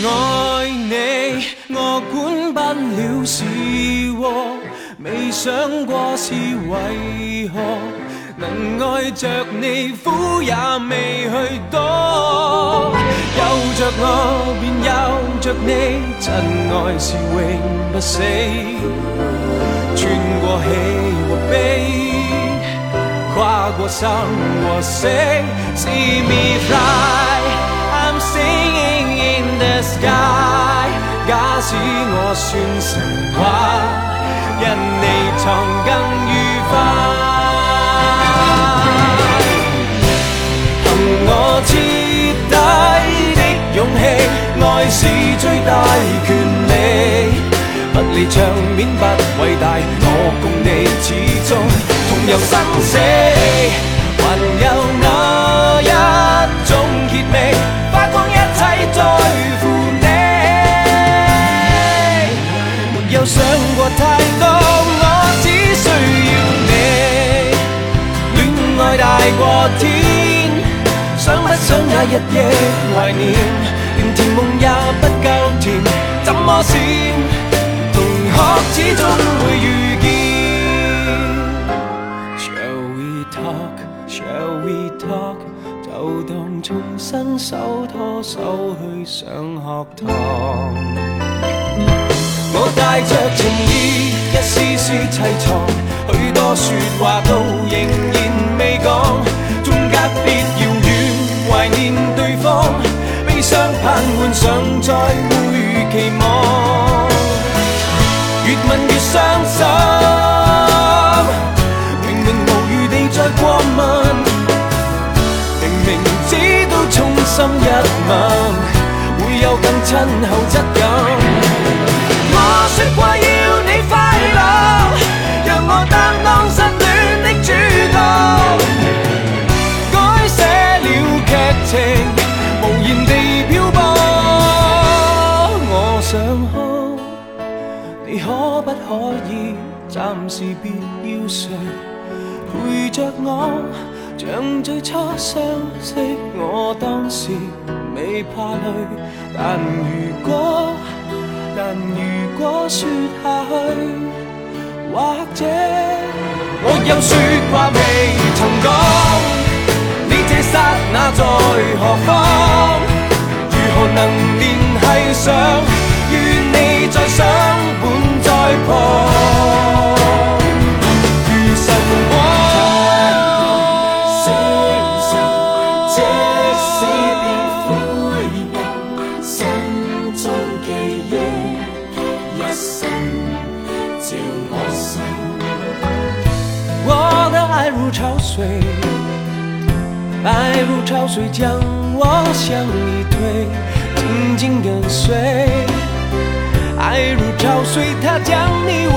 爱你，我管不了是祸，未想过是为何。能爱着你，苦也未去多。有着我，便有着你，真爱是永不死。穿过喜和悲，跨过生和死，See me fly, I'm singing. 假使我算神话，因你藏更愉快。凭我彻底的勇气，爱是最大权利。不理场面不伟大，我共你始终同游生死。大过天，想不想也日夜怀念，连甜梦也不够甜，怎么鲜？同学始终会遇见。Shall we talk? Shall we talk? 就当重新手拖手去上学堂。我带着情意，一丝丝凄怆，许多说话都仍然。有更親厚質感。我说過要你快樂，讓我擔當失戀的主角，改寫了劇情，無言地漂泊。我想哭，你可不可以暫時別要睡，陪着我，像最初相識，我當時未怕累。但如果，但如果说下去，或者我有说话未曾讲。爱如潮水，爱如潮水将我向你推，紧紧跟随。爱如潮水，它将你。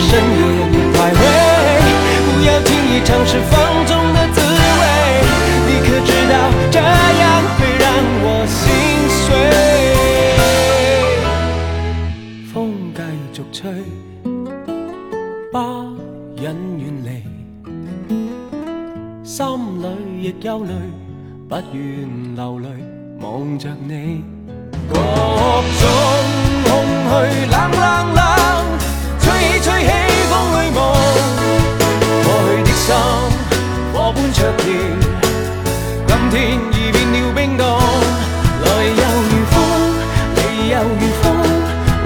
深夜徘徊，不要轻易尝试放纵的滋味。你可知道这样会让我心碎？风继续吹，不忍远离，心里亦有泪，不愿流泪望着你。各种空虚，冷冷冷。吹起风里梦，过去的心火般灼热，今天已变了冰冻。来又如风，离又如风，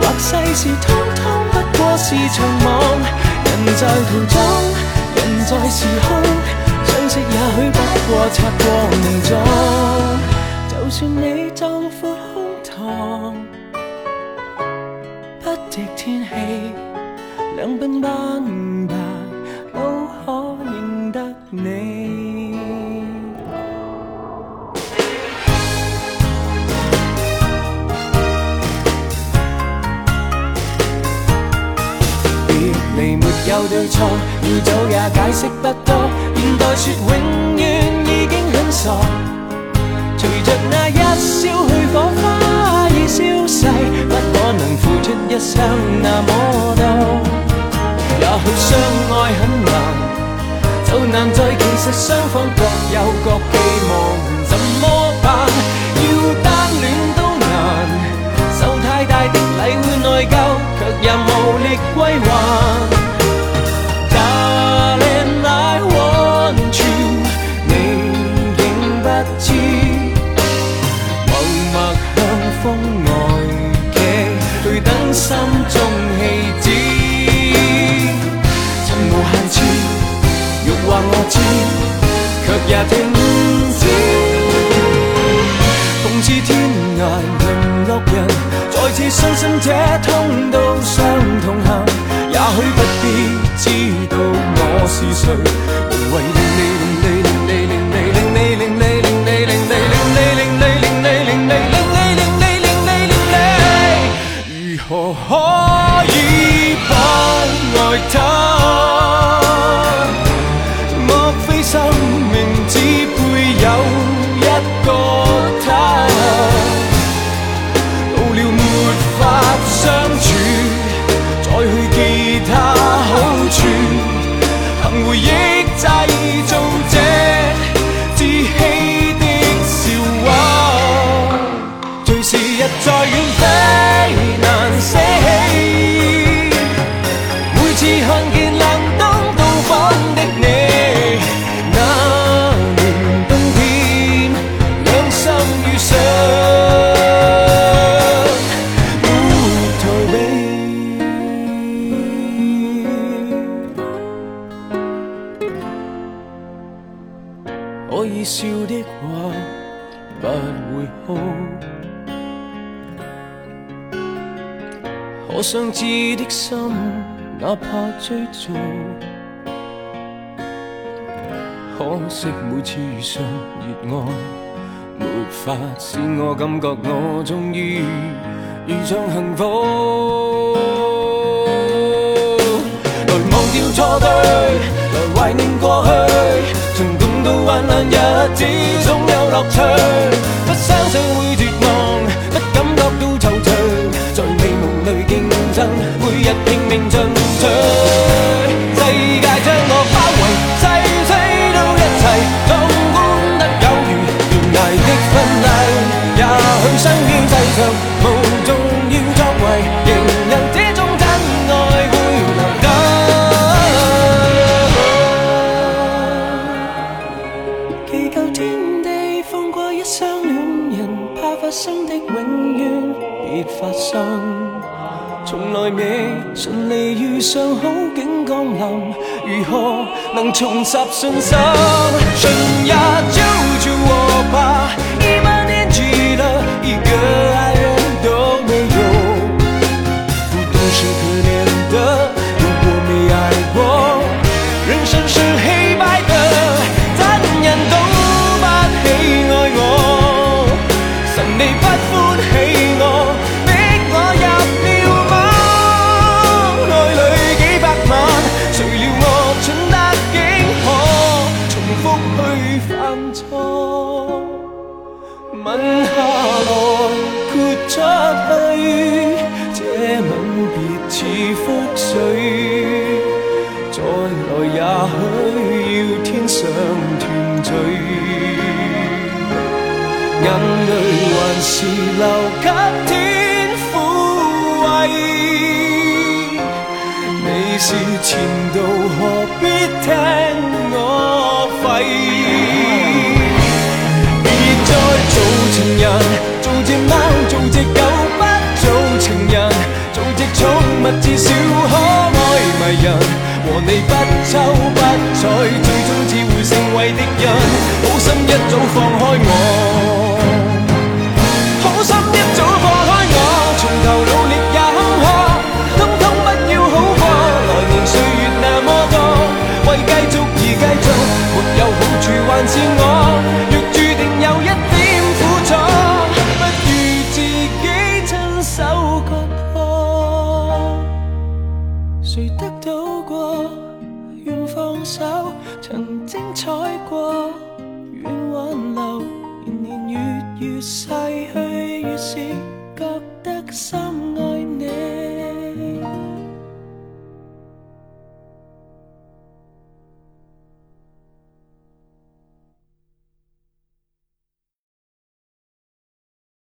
或世事通通不过是场梦。人在途中，人在时空，相识也许不过擦过梦中。就算你壮阔胸膛，不敌天气。两鬓斑白都可认得你。别离没有对错，要走也解释不多。现代说永远已经很傻。随着那一宵去火花已消逝，不可能付出一生那么多。也许相爱很难，就难在其实双方各有各寄望，怎么？却也停止。共此天涯沦落人，再次相信这通道相同行，也许不必知道我是谁。只看见冷灯到访的你，那年冬天，两心遇上，不逃避。可以笑的话，不会哭。可相知的心。哪怕追逐，可惜每次遇上热爱，没法使我感觉我终于遇上幸福。来忘掉错对，来怀念过去，曾共渡患难日子，总有乐趣。不相信。会。祈求天地放过一双恋人，怕发生的永远别发生，从来未顺利遇上好景降临，如何能重拾信心？春日焦灼我吧。聚，眼泪还是留给天抚慰。你是前度，何必听我废？别再做情人，做贱猫，做。逝去，越是觉得心。